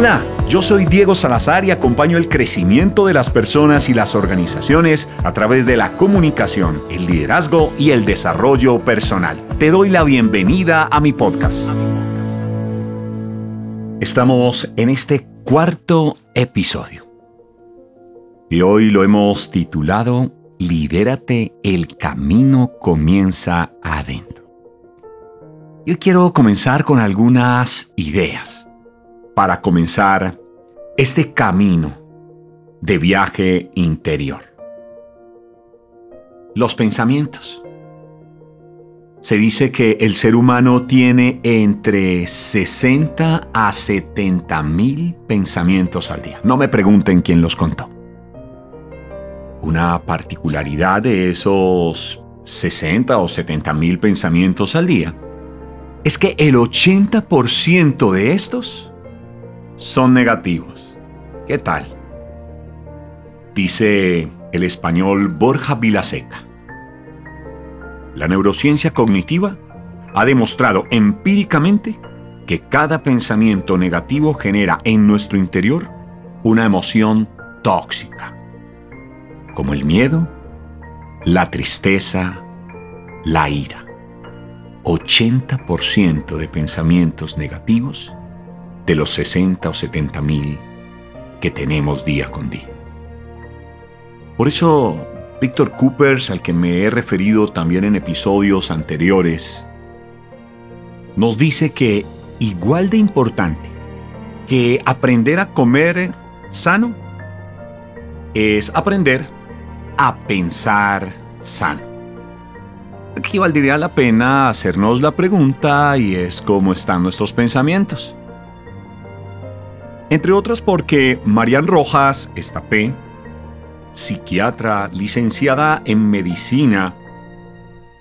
Hola, yo soy Diego Salazar y acompaño el crecimiento de las personas y las organizaciones a través de la comunicación, el liderazgo y el desarrollo personal. Te doy la bienvenida a mi podcast. Estamos en este cuarto episodio. Y hoy lo hemos titulado Lidérate, el camino comienza adentro. Yo quiero comenzar con algunas ideas para comenzar este camino de viaje interior. Los pensamientos. Se dice que el ser humano tiene entre 60 a 70 mil pensamientos al día. No me pregunten quién los contó. Una particularidad de esos 60 o 70 mil pensamientos al día es que el 80% de estos son negativos. ¿Qué tal? Dice el español Borja Vilaseca. La neurociencia cognitiva ha demostrado empíricamente que cada pensamiento negativo genera en nuestro interior una emoción tóxica, como el miedo, la tristeza, la ira. 80% de pensamientos negativos de los 60 o 70 mil que tenemos día con día. Por eso, Víctor Coopers, al que me he referido también en episodios anteriores, nos dice que igual de importante que aprender a comer sano es aprender a pensar sano. Aquí valdría la pena hacernos la pregunta y es cómo están nuestros pensamientos. Entre otras porque Marian Rojas Estapé, psiquiatra licenciada en medicina,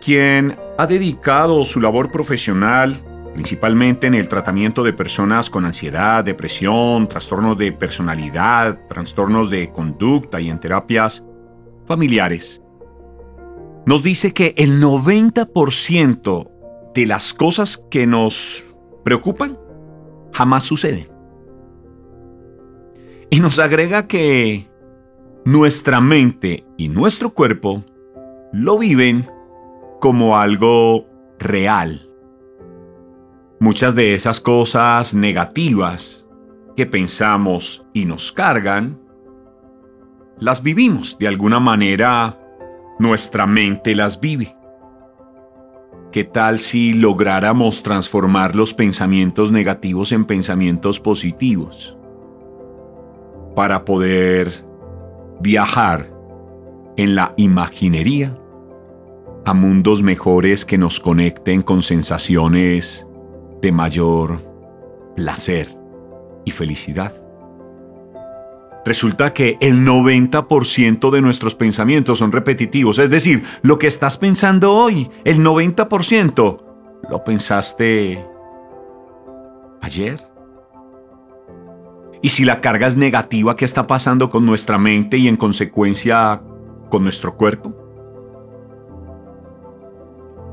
quien ha dedicado su labor profesional principalmente en el tratamiento de personas con ansiedad, depresión, trastornos de personalidad, trastornos de conducta y en terapias familiares, nos dice que el 90% de las cosas que nos preocupan jamás suceden. Y nos agrega que nuestra mente y nuestro cuerpo lo viven como algo real. Muchas de esas cosas negativas que pensamos y nos cargan, las vivimos de alguna manera, nuestra mente las vive. ¿Qué tal si lográramos transformar los pensamientos negativos en pensamientos positivos? Para poder viajar en la imaginería a mundos mejores que nos conecten con sensaciones de mayor placer y felicidad. Resulta que el 90% de nuestros pensamientos son repetitivos, es decir, lo que estás pensando hoy, el 90%, lo pensaste ayer, y si la carga es negativa, ¿qué está pasando con nuestra mente y en consecuencia con nuestro cuerpo?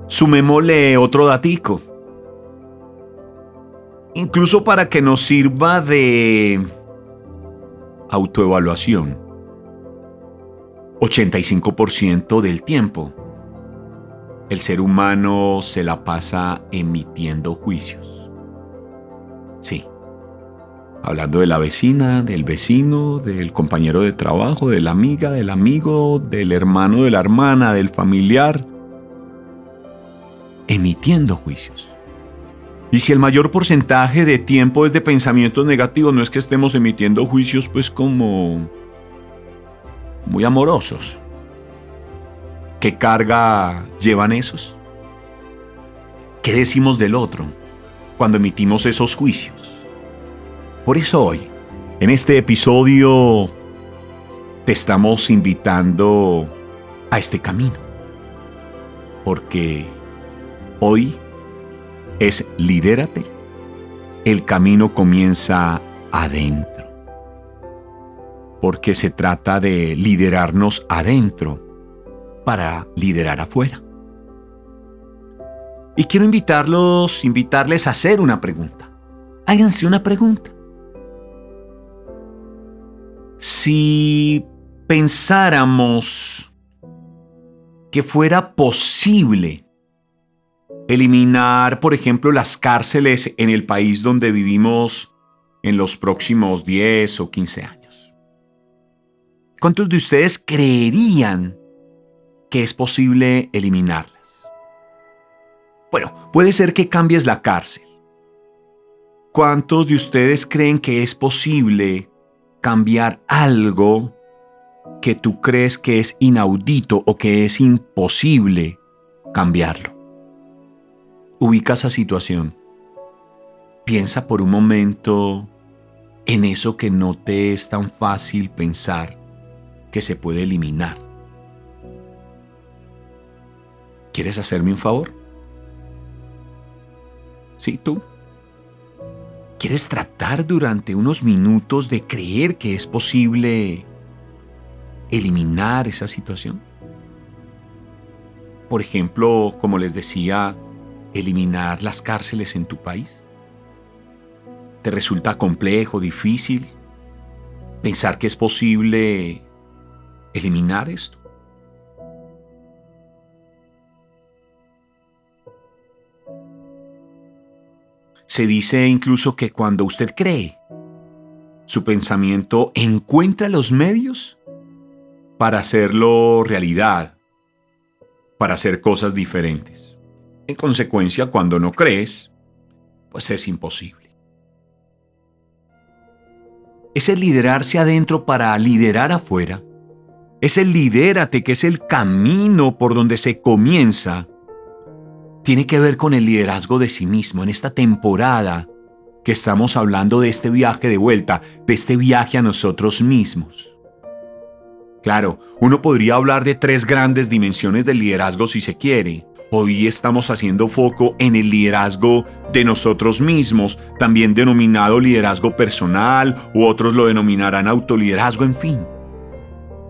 Sumémosle otro datico. Incluso para que nos sirva de autoevaluación. 85% del tiempo el ser humano se la pasa emitiendo juicios. Sí, hablando de la vecina, del vecino, del compañero de trabajo, de la amiga, del amigo, del hermano, de la hermana, del familiar, emitiendo juicios. Y si el mayor porcentaje de tiempo es de pensamientos negativos, no es que estemos emitiendo juicios pues como muy amorosos. ¿Qué carga llevan esos? ¿Qué decimos del otro cuando emitimos esos juicios? Por eso hoy, en este episodio, te estamos invitando a este camino. Porque hoy es lidérate. El camino comienza adentro. Porque se trata de liderarnos adentro para liderar afuera. Y quiero invitarlos, invitarles a hacer una pregunta. Háganse una pregunta. Si pensáramos que fuera posible eliminar, por ejemplo, las cárceles en el país donde vivimos en los próximos 10 o 15 años? ¿Cuántos de ustedes creerían que es posible eliminarlas? Bueno, puede ser que cambies la cárcel. ¿Cuántos de ustedes creen que es posible cambiar algo que tú crees que es inaudito o que es imposible cambiarlo? Ubica esa situación. Piensa por un momento en eso que no te es tan fácil pensar que se puede eliminar. ¿Quieres hacerme un favor? Sí, tú. ¿Quieres tratar durante unos minutos de creer que es posible eliminar esa situación? Por ejemplo, como les decía, eliminar las cárceles en tu país. ¿Te resulta complejo, difícil pensar que es posible eliminar esto? Se dice incluso que cuando usted cree, su pensamiento encuentra los medios para hacerlo realidad, para hacer cosas diferentes. En consecuencia, cuando no crees, pues es imposible es el liderarse adentro para liderar afuera. Es el lidérate que es el camino por donde se comienza. Tiene que ver con el liderazgo de sí mismo en esta temporada que estamos hablando de este viaje de vuelta, de este viaje a nosotros mismos. Claro, uno podría hablar de tres grandes dimensiones del liderazgo si se quiere. Hoy estamos haciendo foco en el liderazgo de nosotros mismos, también denominado liderazgo personal, u otros lo denominarán autoliderazgo, en fin.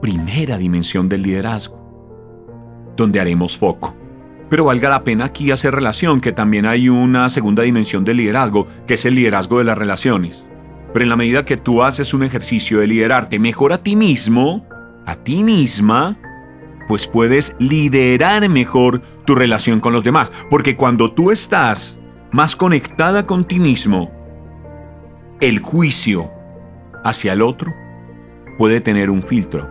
Primera dimensión del liderazgo, donde haremos foco. Pero valga la pena aquí hacer relación que también hay una segunda dimensión del liderazgo, que es el liderazgo de las relaciones. Pero en la medida que tú haces un ejercicio de liderarte mejor a ti mismo, a ti misma, pues puedes liderar mejor tu relación con los demás. Porque cuando tú estás más conectada con ti mismo, el juicio hacia el otro puede tener un filtro,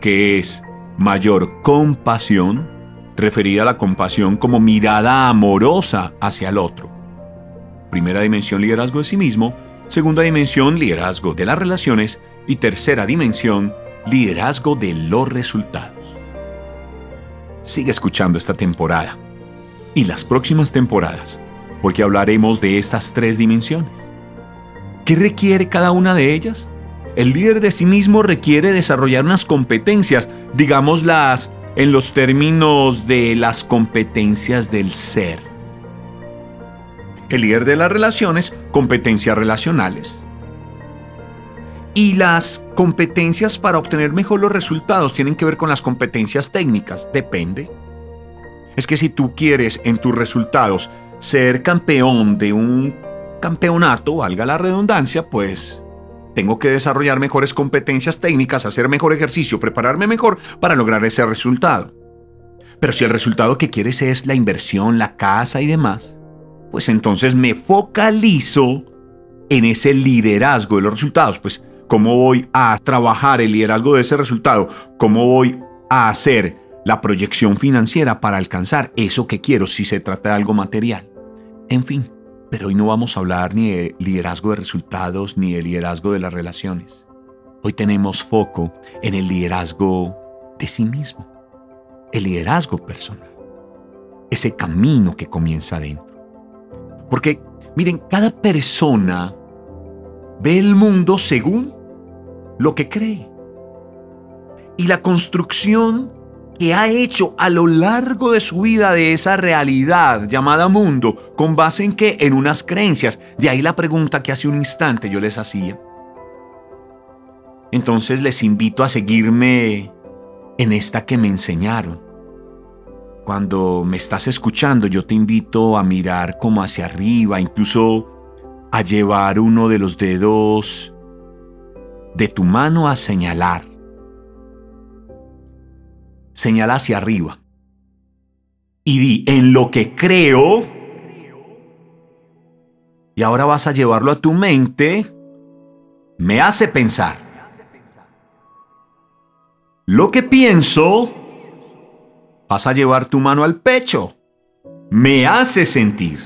que es mayor compasión, referida a la compasión como mirada amorosa hacia el otro. Primera dimensión, liderazgo de sí mismo. Segunda dimensión, liderazgo de las relaciones. Y tercera dimensión, liderazgo de los resultados. Sigue escuchando esta temporada y las próximas temporadas, porque hablaremos de estas tres dimensiones. ¿Qué requiere cada una de ellas? El líder de sí mismo requiere desarrollar unas competencias, digámoslas en los términos de las competencias del ser. El líder de las relaciones, competencias relacionales. Y las competencias para obtener mejor los resultados tienen que ver con las competencias técnicas. Depende. Es que si tú quieres en tus resultados ser campeón de un campeonato, valga la redundancia, pues tengo que desarrollar mejores competencias técnicas, hacer mejor ejercicio, prepararme mejor para lograr ese resultado. Pero si el resultado que quieres es la inversión, la casa y demás, pues entonces me focalizo en ese liderazgo de los resultados. Pues cómo voy a trabajar el liderazgo de ese resultado, cómo voy a hacer la proyección financiera para alcanzar eso que quiero si se trata de algo material. En fin, pero hoy no vamos a hablar ni de liderazgo de resultados ni de liderazgo de las relaciones. Hoy tenemos foco en el liderazgo de sí mismo, el liderazgo personal, ese camino que comienza adentro. Porque, miren, cada persona ve el mundo según lo que cree. Y la construcción que ha hecho a lo largo de su vida de esa realidad llamada mundo, con base en qué? En unas creencias. De ahí la pregunta que hace un instante yo les hacía. Entonces les invito a seguirme en esta que me enseñaron. Cuando me estás escuchando, yo te invito a mirar como hacia arriba, incluso a llevar uno de los dedos de tu mano a señalar. Señala hacia arriba. Y di, en lo que creo, y ahora vas a llevarlo a tu mente, me hace pensar. Lo que pienso, vas a llevar tu mano al pecho, me hace sentir.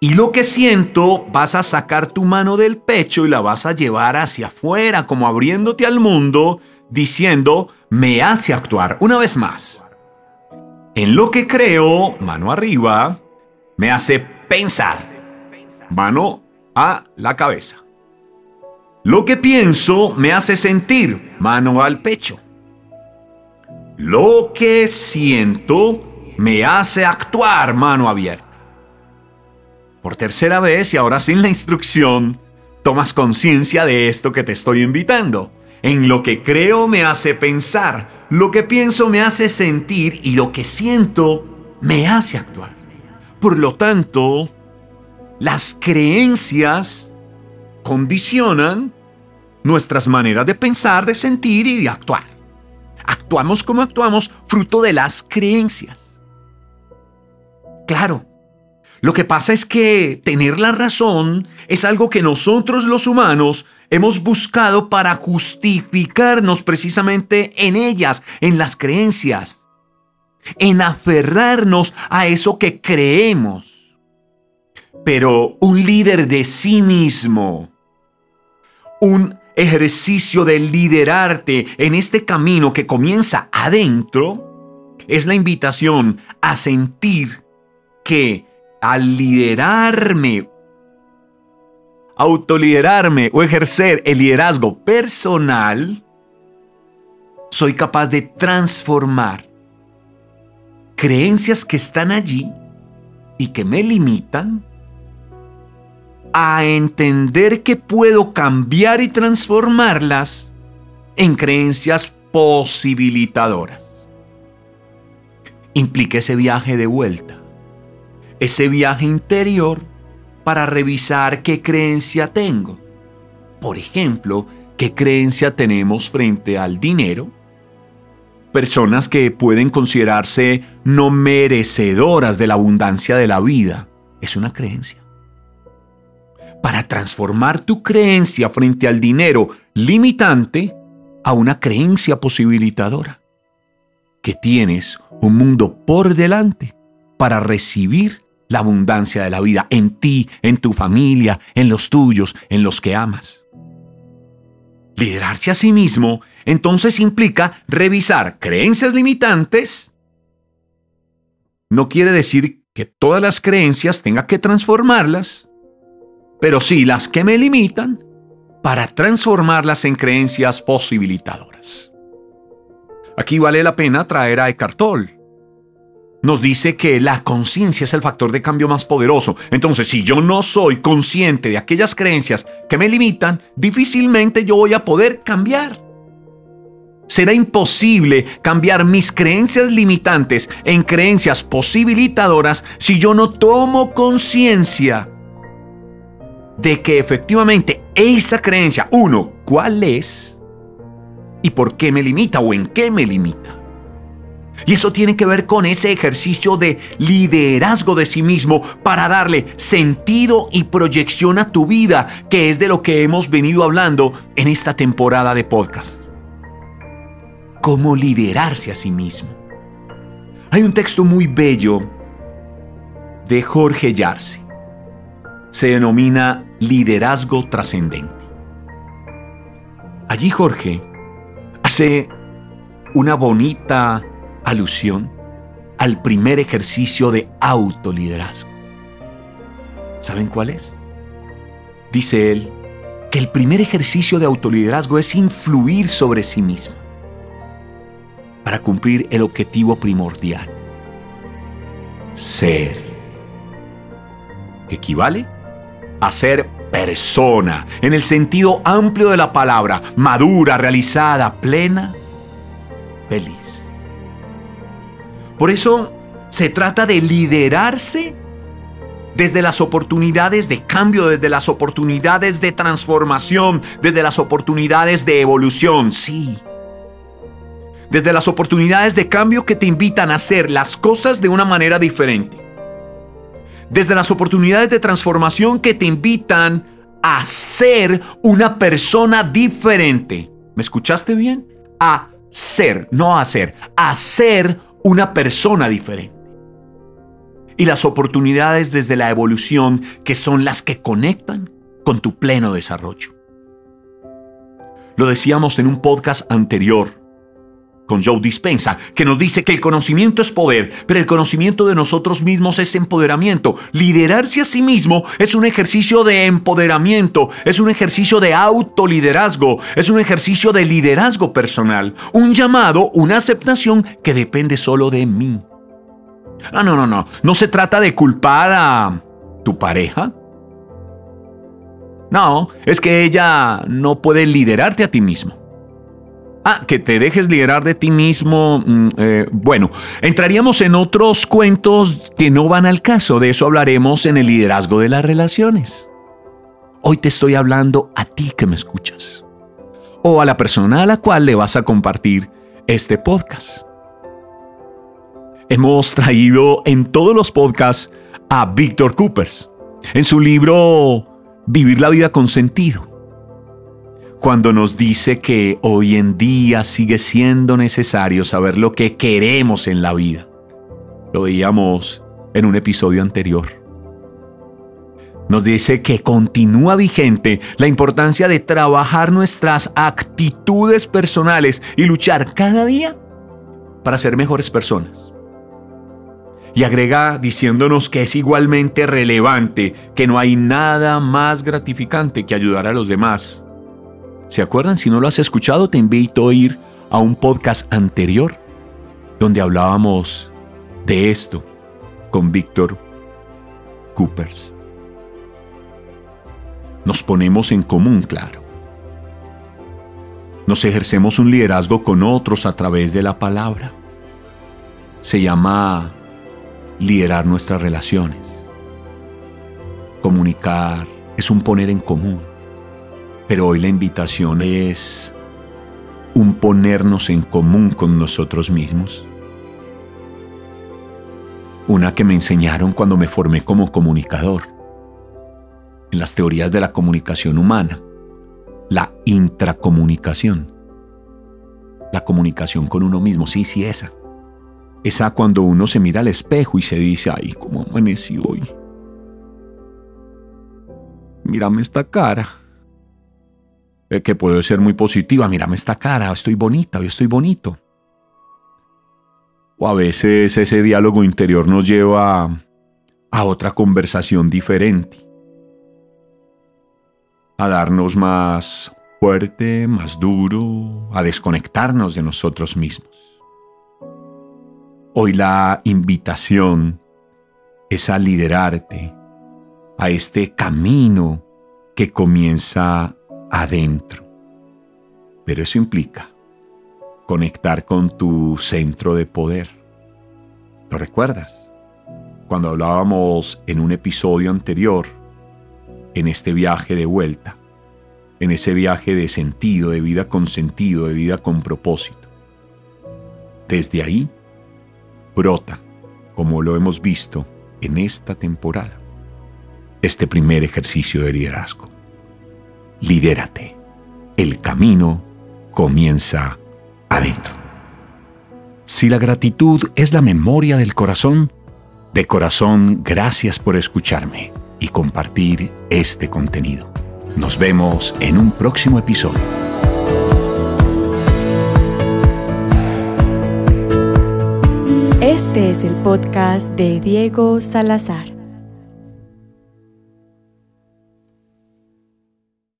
Y lo que siento, vas a sacar tu mano del pecho y la vas a llevar hacia afuera, como abriéndote al mundo, diciendo, me hace actuar. Una vez más. En lo que creo, mano arriba, me hace pensar. Mano a la cabeza. Lo que pienso me hace sentir. Mano al pecho. Lo que siento me hace actuar. Mano abierta. Por tercera vez y ahora sin la instrucción, tomas conciencia de esto que te estoy invitando. En lo que creo me hace pensar, lo que pienso me hace sentir y lo que siento me hace actuar. Por lo tanto, las creencias condicionan nuestras maneras de pensar, de sentir y de actuar. Actuamos como actuamos fruto de las creencias. Claro, lo que pasa es que tener la razón es algo que nosotros los humanos hemos buscado para justificarnos precisamente en ellas, en las creencias, en aferrarnos a eso que creemos. Pero un líder de sí mismo, un ejercicio de liderarte en este camino que comienza adentro, es la invitación a sentir que al liderarme, autoliderarme o ejercer el liderazgo personal, soy capaz de transformar creencias que están allí y que me limitan a entender que puedo cambiar y transformarlas en creencias posibilitadoras. Implica ese viaje de vuelta ese viaje interior para revisar qué creencia tengo. Por ejemplo, qué creencia tenemos frente al dinero. Personas que pueden considerarse no merecedoras de la abundancia de la vida. Es una creencia. Para transformar tu creencia frente al dinero limitante a una creencia posibilitadora. Que tienes un mundo por delante para recibir la abundancia de la vida en ti, en tu familia, en los tuyos, en los que amas. Liderarse a sí mismo entonces implica revisar creencias limitantes. No quiere decir que todas las creencias tenga que transformarlas, pero sí las que me limitan para transformarlas en creencias posibilitadoras. Aquí vale la pena traer a Eckhart Tolle, nos dice que la conciencia es el factor de cambio más poderoso. Entonces, si yo no soy consciente de aquellas creencias que me limitan, difícilmente yo voy a poder cambiar. Será imposible cambiar mis creencias limitantes en creencias posibilitadoras si yo no tomo conciencia de que efectivamente esa creencia, uno, ¿cuál es? ¿Y por qué me limita o en qué me limita? Y eso tiene que ver con ese ejercicio de liderazgo de sí mismo para darle sentido y proyección a tu vida, que es de lo que hemos venido hablando en esta temporada de podcast. Cómo liderarse a sí mismo. Hay un texto muy bello de Jorge Yarse. Se denomina Liderazgo Trascendente. Allí Jorge hace una bonita alusión al primer ejercicio de autoliderazgo. ¿Saben cuál es? Dice él que el primer ejercicio de autoliderazgo es influir sobre sí mismo para cumplir el objetivo primordial. Ser. Que equivale a ser persona en el sentido amplio de la palabra, madura, realizada, plena, feliz. Por eso se trata de liderarse desde las oportunidades de cambio, desde las oportunidades de transformación, desde las oportunidades de evolución, sí. Desde las oportunidades de cambio que te invitan a hacer las cosas de una manera diferente. Desde las oportunidades de transformación que te invitan a ser una persona diferente. ¿Me escuchaste bien? A ser, no a ser, a ser una persona diferente y las oportunidades desde la evolución que son las que conectan con tu pleno desarrollo. Lo decíamos en un podcast anterior con Joe Dispensa, que nos dice que el conocimiento es poder, pero el conocimiento de nosotros mismos es empoderamiento. Liderarse a sí mismo es un ejercicio de empoderamiento, es un ejercicio de autoliderazgo, es un ejercicio de liderazgo personal, un llamado, una aceptación que depende solo de mí. Ah, no, no, no. No se trata de culpar a tu pareja. No, es que ella no puede liderarte a ti mismo. Ah, que te dejes liderar de ti mismo. Mm, eh, bueno, entraríamos en otros cuentos que no van al caso. De eso hablaremos en el liderazgo de las relaciones. Hoy te estoy hablando a ti que me escuchas. O a la persona a la cual le vas a compartir este podcast hemos traído en todos los podcasts a Víctor Coopers en su libro Vivir la vida con sentido. Cuando nos dice que hoy en día sigue siendo necesario saber lo que queremos en la vida. Lo veíamos en un episodio anterior. Nos dice que continúa vigente la importancia de trabajar nuestras actitudes personales y luchar cada día para ser mejores personas y agrega diciéndonos que es igualmente relevante, que no hay nada más gratificante que ayudar a los demás. ¿Se acuerdan? Si no lo has escuchado, te invito a ir a un podcast anterior donde hablábamos de esto con Víctor Coopers. Nos ponemos en común, claro. Nos ejercemos un liderazgo con otros a través de la palabra. Se llama liderar nuestras relaciones. Comunicar es un poner en común, pero hoy la invitación es un ponernos en común con nosotros mismos. Una que me enseñaron cuando me formé como comunicador, en las teorías de la comunicación humana, la intracomunicación, la comunicación con uno mismo, sí, sí, esa esa cuando uno se mira al espejo y se dice, ay, ¿cómo amanecí hoy? Mírame esta cara. Eh, que puede ser muy positiva, mírame esta cara, estoy bonita, hoy estoy bonito. O a veces ese diálogo interior nos lleva a otra conversación diferente. A darnos más fuerte, más duro, a desconectarnos de nosotros mismos. Hoy la invitación es a liderarte a este camino que comienza adentro. Pero eso implica conectar con tu centro de poder. ¿Lo recuerdas? Cuando hablábamos en un episodio anterior, en este viaje de vuelta, en ese viaje de sentido, de vida con sentido, de vida con propósito. Desde ahí brota, como lo hemos visto en esta temporada, este primer ejercicio de liderazgo. Lidérate. El camino comienza adentro. Si la gratitud es la memoria del corazón, de corazón gracias por escucharme y compartir este contenido. Nos vemos en un próximo episodio. Este es el podcast de Diego Salazar.